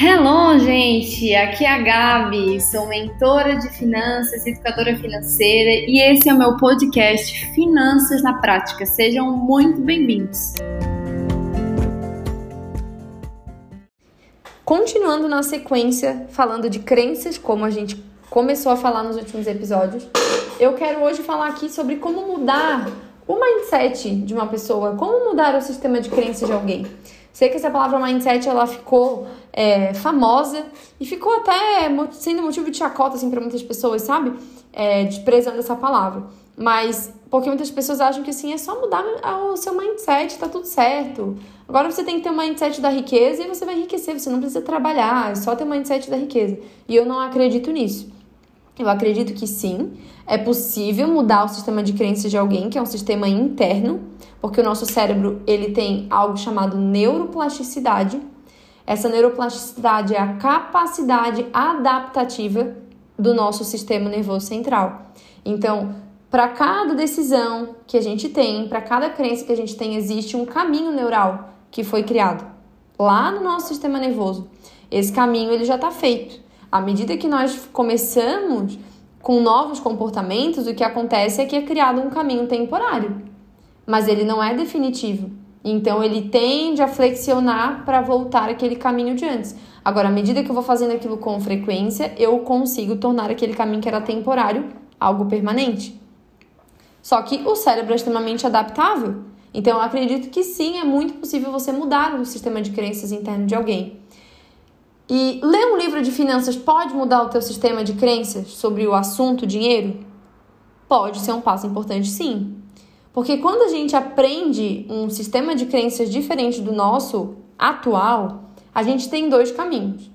Hello, gente! Aqui é a Gabi, sou mentora de finanças, educadora financeira e esse é o meu podcast Finanças na Prática. Sejam muito bem-vindos! Continuando na sequência, falando de crenças, como a gente começou a falar nos últimos episódios, eu quero hoje falar aqui sobre como mudar o mindset de uma pessoa, como mudar o sistema de crenças de alguém. Sei que essa palavra mindset ela ficou é, famosa e ficou até sendo motivo de chacota assim, para muitas pessoas, sabe? É, desprezando essa palavra. Mas porque muitas pessoas acham que assim é só mudar o seu mindset, tá tudo certo. Agora você tem que ter um mindset da riqueza e você vai enriquecer, você não precisa trabalhar, é só ter um mindset da riqueza. E eu não acredito nisso. Eu acredito que sim, é possível mudar o sistema de crenças de alguém, que é um sistema interno, porque o nosso cérebro ele tem algo chamado neuroplasticidade. Essa neuroplasticidade é a capacidade adaptativa do nosso sistema nervoso central. Então, para cada decisão que a gente tem, para cada crença que a gente tem, existe um caminho neural que foi criado lá no nosso sistema nervoso. Esse caminho ele já está feito. À medida que nós começamos com novos comportamentos, o que acontece é que é criado um caminho temporário, mas ele não é definitivo. Então ele tende a flexionar para voltar aquele caminho de antes. Agora, à medida que eu vou fazendo aquilo com frequência, eu consigo tornar aquele caminho que era temporário algo permanente. Só que o cérebro é extremamente adaptável. Então eu acredito que sim, é muito possível você mudar o sistema de crenças interno de alguém. E ler um livro de finanças pode mudar o teu sistema de crenças sobre o assunto dinheiro? Pode ser um passo importante, sim. Porque quando a gente aprende um sistema de crenças diferente do nosso atual, a gente tem dois caminhos.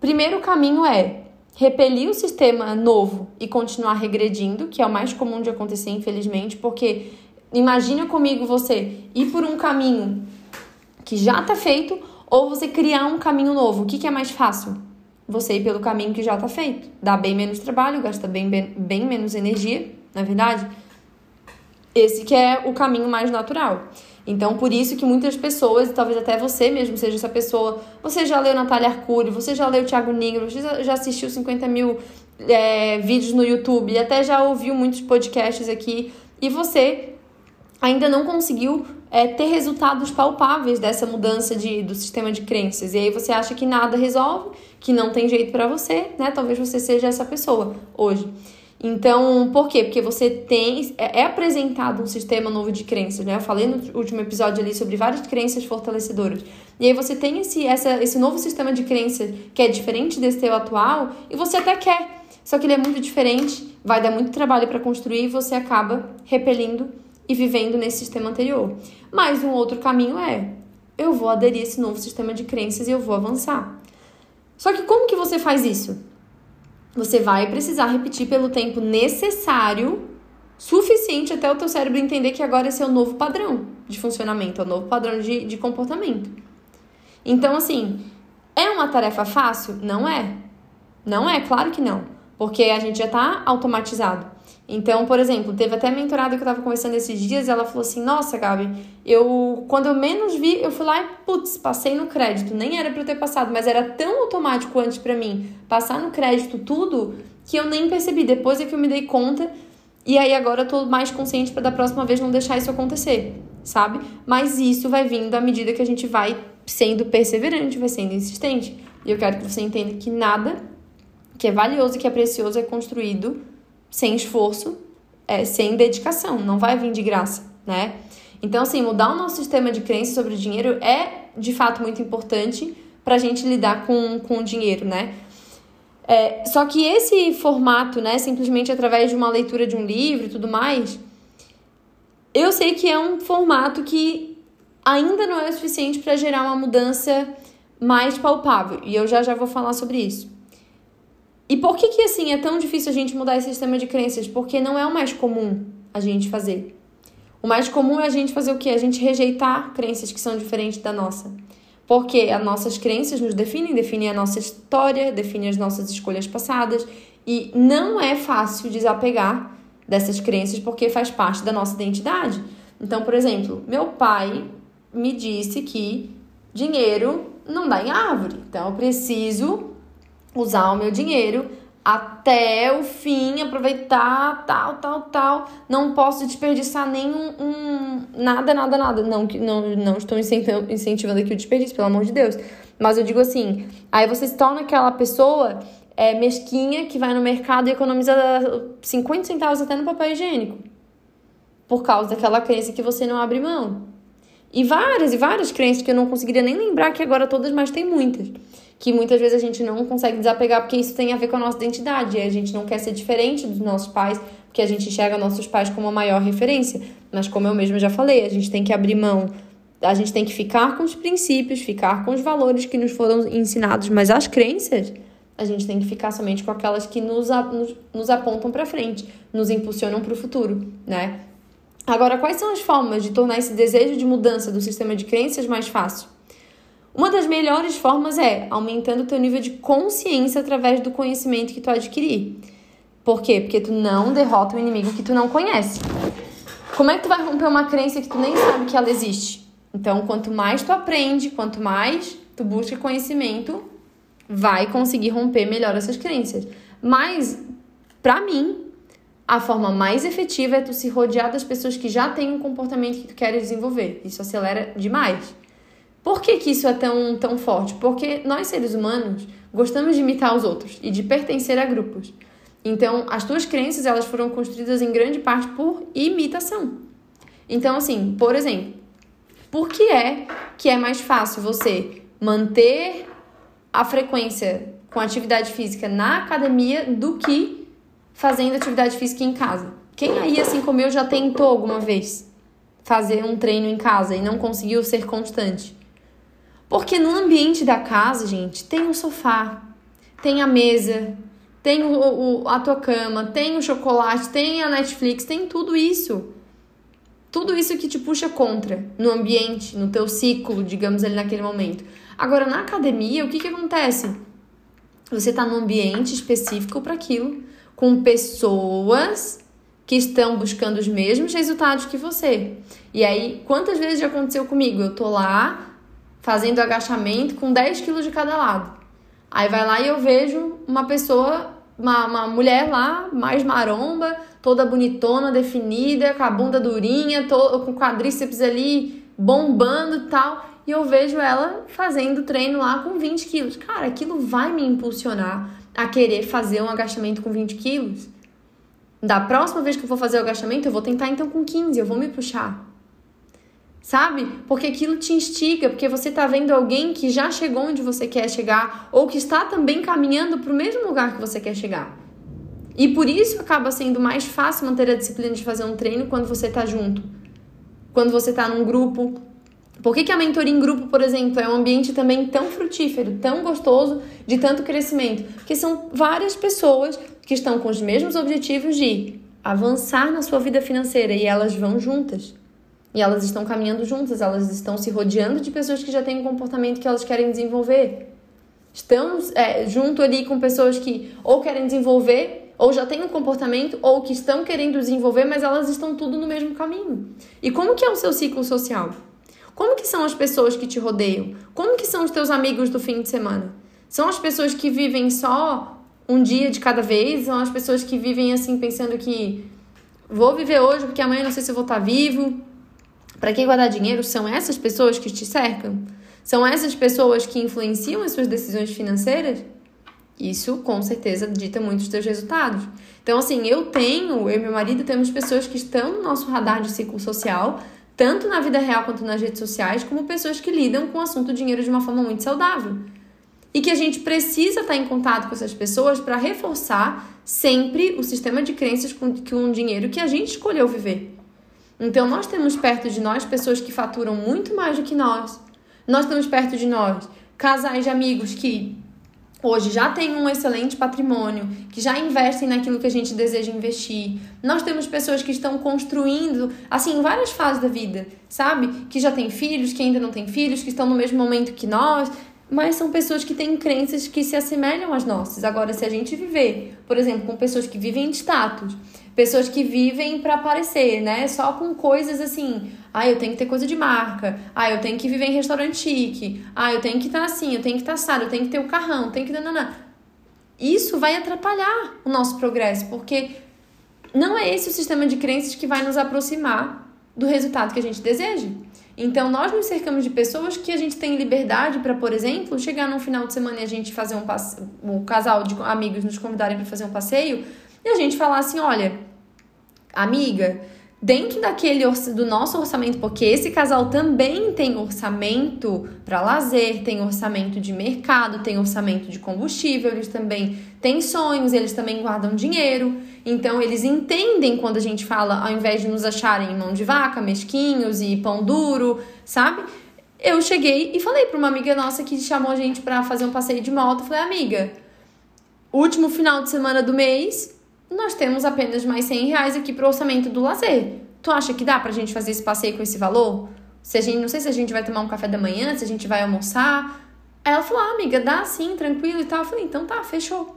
Primeiro caminho é repelir o sistema novo e continuar regredindo, que é o mais comum de acontecer, infelizmente, porque imagina comigo você ir por um caminho que já está feito ou você criar um caminho novo. O que, que é mais fácil? Você ir pelo caminho que já está feito. Dá bem menos trabalho, gasta bem, bem, bem menos energia, na é verdade? Esse que é o caminho mais natural. Então, por isso que muitas pessoas, e talvez até você mesmo seja essa pessoa, você já leu Natália Arcuri, você já leu Thiago Negro, você já assistiu 50 mil é, vídeos no YouTube, e até já ouviu muitos podcasts aqui, e você ainda não conseguiu é, ter resultados palpáveis dessa mudança de, do sistema de crenças. E aí você acha que nada resolve, que não tem jeito para você, né? Talvez você seja essa pessoa hoje. Então, por quê? Porque você tem é, é apresentado um sistema novo de crenças, né? Eu falei no último episódio ali sobre várias crenças fortalecedoras. E aí você tem esse, essa, esse novo sistema de crenças que é diferente desse teu atual e você até quer, só que ele é muito diferente, vai dar muito trabalho para construir e você acaba repelindo e vivendo nesse sistema anterior. Mas um outro caminho é: eu vou aderir a esse novo sistema de crenças e eu vou avançar. Só que como que você faz isso? Você vai precisar repetir pelo tempo necessário, suficiente até o teu cérebro entender que agora esse é o novo padrão de funcionamento, é o novo padrão de, de comportamento. Então, assim, é uma tarefa fácil? Não é. Não é, claro que não. Porque a gente já está automatizado. Então, por exemplo, teve até mentorada que eu tava conversando esses dias, e ela falou assim: "Nossa, Gabi, eu quando eu menos vi, eu fui lá e putz, passei no crédito. Nem era para eu ter passado, mas era tão automático antes para mim passar no crédito tudo que eu nem percebi. Depois é que eu me dei conta, e aí agora eu tô mais consciente para da próxima vez não deixar isso acontecer, sabe? Mas isso vai vindo à medida que a gente vai sendo perseverante, vai sendo insistente. E eu quero que você entenda que nada que é valioso e que é precioso é construído sem esforço, é, sem dedicação, não vai vir de graça, né? Então, assim, mudar o nosso sistema de crença sobre o dinheiro é de fato muito importante para a gente lidar com, com o dinheiro, né? É, só que esse formato, né, simplesmente através de uma leitura de um livro e tudo mais, eu sei que é um formato que ainda não é o suficiente para gerar uma mudança mais palpável. E eu já já vou falar sobre isso. E por que que assim é tão difícil a gente mudar esse sistema de crenças? Porque não é o mais comum a gente fazer. O mais comum é a gente fazer o quê? A gente rejeitar crenças que são diferentes da nossa. Porque as nossas crenças nos definem, definem a nossa história, definem as nossas escolhas passadas e não é fácil desapegar dessas crenças porque faz parte da nossa identidade. Então, por exemplo, meu pai me disse que dinheiro não dá em árvore. Então eu preciso usar o meu dinheiro até o fim, aproveitar, tal, tal, tal. Não posso desperdiçar nenhum um, nada, nada, nada. Não, não, não estou incentivando aqui o desperdício, pelo amor de Deus. Mas eu digo assim, aí você se torna aquela pessoa é, mesquinha que vai no mercado e economiza 50 centavos até no papel higiênico. Por causa daquela crença que você não abre mão. E várias e várias crenças que eu não conseguiria nem lembrar que agora todas, mas tem muitas. Que muitas vezes a gente não consegue desapegar porque isso tem a ver com a nossa identidade. A gente não quer ser diferente dos nossos pais, porque a gente enxerga nossos pais como a maior referência. Mas como eu mesma já falei, a gente tem que abrir mão a gente tem que ficar com os princípios, ficar com os valores que nos foram ensinados, mas as crenças, a gente tem que ficar somente com aquelas que nos, nos, nos apontam para frente, nos impulsionam para o futuro, né? Agora, quais são as formas de tornar esse desejo de mudança do sistema de crenças mais fácil? Uma das melhores formas é aumentando o teu nível de consciência através do conhecimento que tu adquirir. Por quê? Porque tu não derrota o inimigo que tu não conhece. Como é que tu vai romper uma crença que tu nem sabe que ela existe? Então, quanto mais tu aprende, quanto mais tu busca conhecimento, vai conseguir romper melhor essas crenças. Mas, para mim, a forma mais efetiva é tu se rodear das pessoas que já têm um comportamento que tu quer desenvolver. Isso acelera demais. Por que, que isso é tão, tão forte? Porque nós, seres humanos, gostamos de imitar os outros e de pertencer a grupos. Então, as tuas crenças, elas foram construídas em grande parte por imitação. Então, assim, por exemplo, por que é que é mais fácil você manter a frequência com atividade física na academia do que fazendo atividade física em casa. Quem aí, assim como eu, já tentou alguma vez fazer um treino em casa e não conseguiu ser constante? Porque no ambiente da casa, gente, tem o sofá, tem a mesa, tem o, o, a tua cama, tem o chocolate, tem a Netflix, tem tudo isso. Tudo isso que te puxa contra no ambiente, no teu ciclo, digamos ali naquele momento. Agora, na academia, o que, que acontece? Você está num ambiente específico para aquilo com pessoas que estão buscando os mesmos resultados que você. E aí, quantas vezes já aconteceu comigo? Eu tô lá fazendo agachamento com 10 quilos de cada lado. Aí vai lá e eu vejo uma pessoa, uma, uma mulher lá, mais maromba, toda bonitona, definida, com a bunda durinha, com quadríceps ali bombando tal. E eu vejo ela fazendo treino lá com 20 quilos. Cara, aquilo vai me impulsionar a querer fazer um agachamento com 20 quilos. Da próxima vez que eu for fazer o agachamento, eu vou tentar então com 15, eu vou me puxar. Sabe? Porque aquilo te instiga, porque você tá vendo alguém que já chegou onde você quer chegar ou que está também caminhando para o mesmo lugar que você quer chegar. E por isso acaba sendo mais fácil manter a disciplina de fazer um treino quando você tá junto. Quando você tá num grupo, por que, que a mentoria em grupo, por exemplo, é um ambiente também tão frutífero, tão gostoso, de tanto crescimento? Porque são várias pessoas que estão com os mesmos objetivos de avançar na sua vida financeira e elas vão juntas. E elas estão caminhando juntas, elas estão se rodeando de pessoas que já têm um comportamento que elas querem desenvolver. Estão é, junto ali com pessoas que ou querem desenvolver, ou já têm um comportamento, ou que estão querendo desenvolver, mas elas estão tudo no mesmo caminho. E como que é o seu ciclo social? Como que são as pessoas que te rodeiam? Como que são os teus amigos do fim de semana? São as pessoas que vivem só um dia de cada vez? São as pessoas que vivem assim pensando que vou viver hoje porque amanhã não sei se eu vou estar vivo? Para quem guardar dinheiro são essas pessoas que te cercam? São essas pessoas que influenciam as suas decisões financeiras? Isso com certeza dita muito os teus resultados. Então, assim, eu tenho, eu e meu marido temos pessoas que estão no nosso radar de ciclo social, tanto na vida real quanto nas redes sociais, como pessoas que lidam com o assunto dinheiro de uma forma muito saudável. E que a gente precisa estar em contato com essas pessoas para reforçar sempre o sistema de crenças com, com o dinheiro que a gente escolheu viver. Então, nós temos perto de nós pessoas que faturam muito mais do que nós. Nós temos perto de nós casais de amigos que hoje já têm um excelente patrimônio, que já investem naquilo que a gente deseja investir. Nós temos pessoas que estão construindo, assim, várias fases da vida, sabe? Que já têm filhos, que ainda não têm filhos, que estão no mesmo momento que nós, mas são pessoas que têm crenças que se assemelham às nossas. Agora, se a gente viver, por exemplo, com pessoas que vivem em status, Pessoas que vivem para aparecer, né? Só com coisas assim. Ah, eu tenho que ter coisa de marca. Ah, eu tenho que viver em restaurante chique. Ah, eu tenho que estar tá assim, eu tenho que estar tá assado, eu tenho que ter o carrão, eu tenho que. Nanana. Isso vai atrapalhar o nosso progresso, porque não é esse o sistema de crenças que vai nos aproximar do resultado que a gente deseja. Então, nós nos cercamos de pessoas que a gente tem liberdade para, por exemplo, chegar num final de semana e a gente fazer um passeio, um casal de amigos nos convidarem para fazer um passeio e a gente falar assim: olha, amiga, dentro daquele do nosso orçamento, porque esse casal também tem orçamento para lazer, tem orçamento de mercado, tem orçamento de combustível, eles também têm sonhos, eles também guardam dinheiro. Então eles entendem quando a gente fala, ao invés de nos acharem mão de vaca, mesquinhos e pão duro, sabe? Eu cheguei e falei para uma amiga nossa que chamou a gente para fazer um passeio de moto, falei: "Amiga, último final de semana do mês, nós temos apenas mais 100 reais aqui pro orçamento do lazer. Tu acha que dá pra gente fazer esse passeio com esse valor? Se a gente, não sei se a gente vai tomar um café da manhã, se a gente vai almoçar. Aí ela falou, ah, amiga, dá sim, tranquilo e tal. Eu falei, então tá, fechou.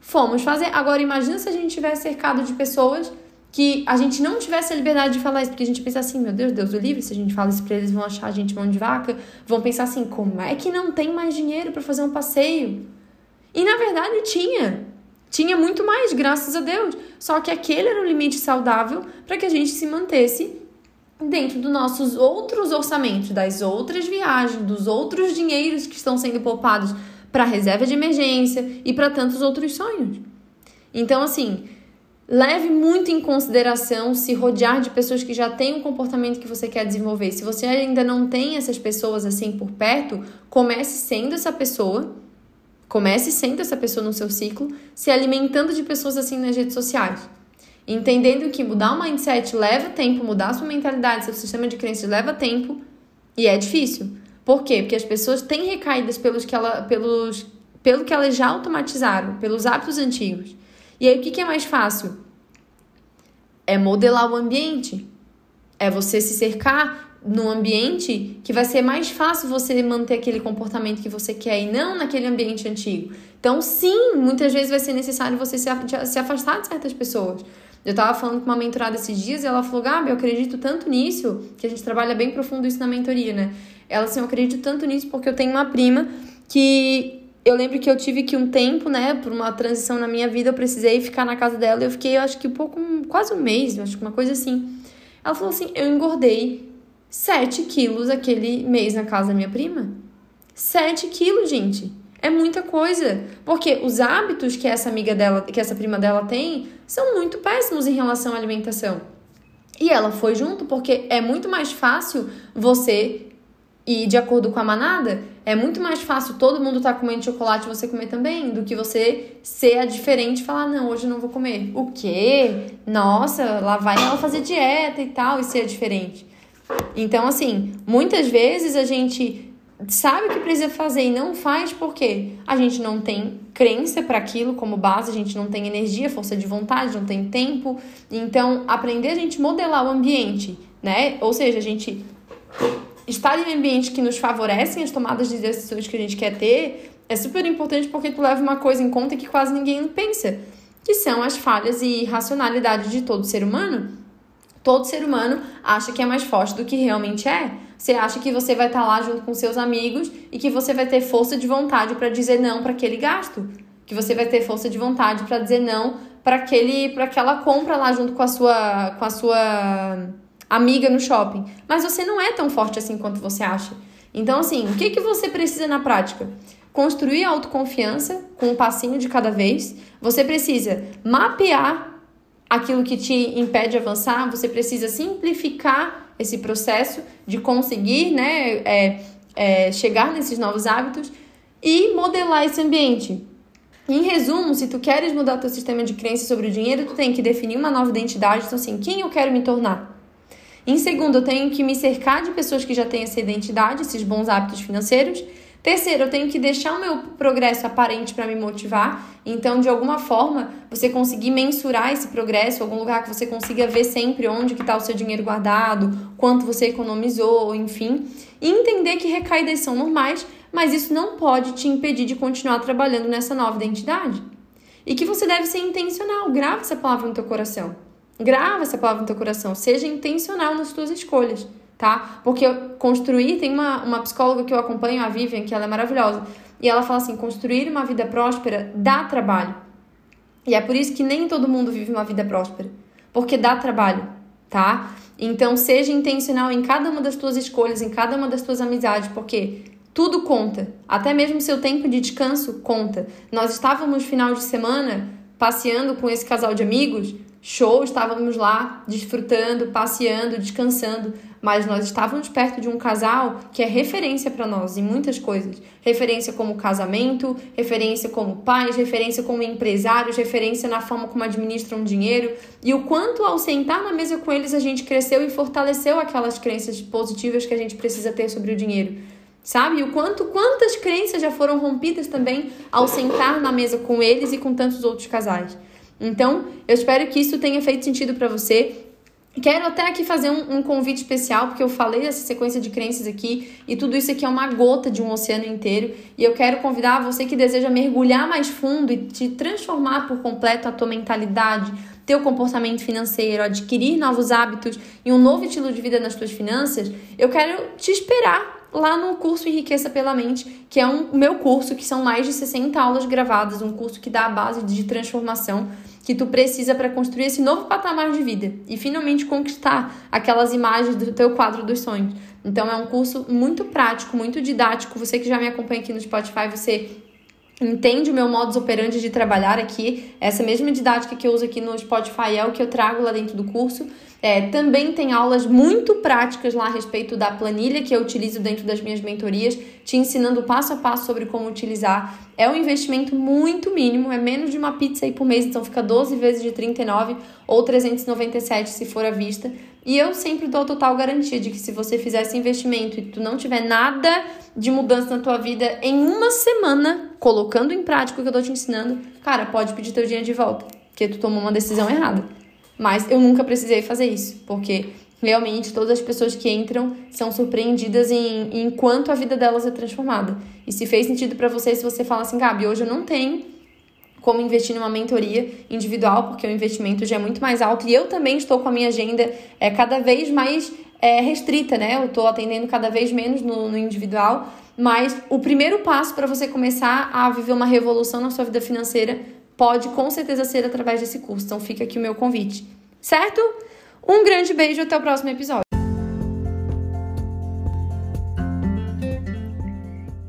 Fomos fazer. Agora imagina se a gente tivesse cercado de pessoas que a gente não tivesse a liberdade de falar isso, porque a gente pensa assim, meu Deus, Deus o livre, se a gente fala isso pra eles, vão achar a gente mão de vaca, vão pensar assim, como é que não tem mais dinheiro para fazer um passeio? E na verdade tinha. Tinha muito mais, graças a Deus. Só que aquele era o limite saudável para que a gente se mantesse dentro dos nossos outros orçamentos, das outras viagens, dos outros dinheiros que estão sendo poupados para reserva de emergência e para tantos outros sonhos. Então, assim, leve muito em consideração se rodear de pessoas que já têm um comportamento que você quer desenvolver. Se você ainda não tem essas pessoas assim por perto, comece sendo essa pessoa Comece sendo essa pessoa no seu ciclo, se alimentando de pessoas assim nas redes sociais. Entendendo que mudar o mindset leva tempo, mudar sua mentalidade, seu sistema de crenças leva tempo e é difícil. Por quê? Porque as pessoas têm recaídas pelos que ela, pelos, pelo que elas já automatizaram, pelos hábitos antigos. E aí o que, que é mais fácil? É modelar o ambiente. É você se cercar num ambiente que vai ser mais fácil você manter aquele comportamento que você quer e não naquele ambiente antigo. Então, sim, muitas vezes vai ser necessário você se afastar de certas pessoas. Eu estava falando com uma mentorada esses dias e ela falou: Gabi, eu acredito tanto nisso, que a gente trabalha bem profundo isso na mentoria, né? Ela assim: Eu acredito tanto nisso porque eu tenho uma prima que eu lembro que eu tive que um tempo, né, por uma transição na minha vida, eu precisei ficar na casa dela. Eu fiquei, eu acho que pouco, quase um mês, acho que uma coisa assim. Ela falou assim: Eu engordei 7 quilos aquele mês na casa da minha prima. 7 quilos, gente. É muita coisa. Porque os hábitos que essa amiga dela, que essa prima dela tem, são muito péssimos em relação à alimentação. E ela foi junto porque é muito mais fácil você ir de acordo com a manada. É muito mais fácil todo mundo estar tá comendo chocolate e você comer também, do que você ser a diferente e falar, não, hoje eu não vou comer. O quê? Nossa, lá vai ela fazer dieta e tal, e ser diferente. Então, assim, muitas vezes a gente sabe o que precisa fazer e não faz porque a gente não tem crença para aquilo como base, a gente não tem energia, força de vontade, não tem tempo. Então, aprender a gente modelar o ambiente, né? Ou seja, a gente estar em ambientes que nos favorecem as tomadas de decisões que a gente quer ter é super importante porque tu leva uma coisa em conta que quase ninguém pensa, que são as falhas e racionalidade de todo ser humano Todo ser humano acha que é mais forte do que realmente é. Você acha que você vai estar lá junto com seus amigos e que você vai ter força de vontade para dizer não para aquele gasto, que você vai ter força de vontade para dizer não para aquele para aquela compra lá junto com a sua com a sua amiga no shopping. Mas você não é tão forte assim quanto você acha. Então assim, o que que você precisa na prática? Construir autoconfiança com um passinho de cada vez. Você precisa mapear aquilo que te impede de avançar, você precisa simplificar esse processo de conseguir né, é, é, chegar nesses novos hábitos e modelar esse ambiente. Em resumo, se tu queres mudar teu sistema de crença sobre o dinheiro, tu tem que definir uma nova identidade, então assim, quem eu quero me tornar? Em segundo, eu tenho que me cercar de pessoas que já têm essa identidade, esses bons hábitos financeiros. Terceiro, eu tenho que deixar o meu progresso aparente para me motivar. Então, de alguma forma, você conseguir mensurar esse progresso, algum lugar que você consiga ver sempre onde que está o seu dinheiro guardado, quanto você economizou, enfim. E entender que recaídas são normais, mas isso não pode te impedir de continuar trabalhando nessa nova identidade. E que você deve ser intencional, grave essa palavra no teu coração. Grava essa palavra no teu coração. Seja intencional nas tuas escolhas, tá? Porque construir, tem uma, uma psicóloga que eu acompanho, a Vivian, que ela é maravilhosa. E ela fala assim: construir uma vida próspera dá trabalho. E é por isso que nem todo mundo vive uma vida próspera. Porque dá trabalho, tá? Então seja intencional em cada uma das tuas escolhas, em cada uma das tuas amizades, porque tudo conta. Até mesmo seu tempo de descanso conta. Nós estávamos final de semana passeando com esse casal de amigos, show, estávamos lá desfrutando, passeando, descansando, mas nós estávamos perto de um casal que é referência para nós em muitas coisas. Referência como casamento, referência como pais, referência como empresários, referência na forma como administram dinheiro e o quanto ao sentar na mesa com eles a gente cresceu e fortaleceu aquelas crenças positivas que a gente precisa ter sobre o dinheiro. Sabe? O quanto quantas crenças já foram rompidas também ao sentar na mesa com eles e com tantos outros casais. Então, eu espero que isso tenha feito sentido para você. Quero até aqui fazer um, um, convite especial, porque eu falei dessa sequência de crenças aqui e tudo isso aqui é uma gota de um oceano inteiro. E eu quero convidar você que deseja mergulhar mais fundo e te transformar por completo a tua mentalidade, teu comportamento financeiro, adquirir novos hábitos e um novo estilo de vida nas tuas finanças. Eu quero te esperar lá no curso Enriqueça pela Mente, que é um meu curso, que são mais de 60 aulas gravadas, um curso que dá a base de transformação que tu precisa para construir esse novo patamar de vida e finalmente conquistar aquelas imagens do teu quadro dos sonhos. Então é um curso muito prático, muito didático. Você que já me acompanha aqui no Spotify, você entende o meu modus operandi de trabalhar aqui. Essa mesma didática que eu uso aqui no Spotify é o que eu trago lá dentro do curso. É, também tem aulas muito práticas lá a respeito da planilha que eu utilizo dentro das minhas mentorias, te ensinando passo a passo sobre como utilizar. É um investimento muito mínimo, é menos de uma pizza aí por mês, então fica 12 vezes de 39 ou 397 se for à vista. E eu sempre dou total garantia de que se você fizer esse investimento e tu não tiver nada de mudança na tua vida em uma semana, colocando em prática o que eu tô te ensinando, cara, pode pedir teu dinheiro de volta, porque tu tomou uma decisão errada. Mas eu nunca precisei fazer isso, porque realmente todas as pessoas que entram são surpreendidas em, em quanto a vida delas é transformada. E se fez sentido para você, se você fala assim, Gabi, hoje eu não tenho como investir numa mentoria individual, porque o investimento já é muito mais alto. E eu também estou com a minha agenda é, cada vez mais é, restrita, né? Eu estou atendendo cada vez menos no, no individual. Mas o primeiro passo para você começar a viver uma revolução na sua vida financeira pode com certeza ser através desse curso. Então fica aqui o meu convite, certo? Um grande beijo até o próximo episódio.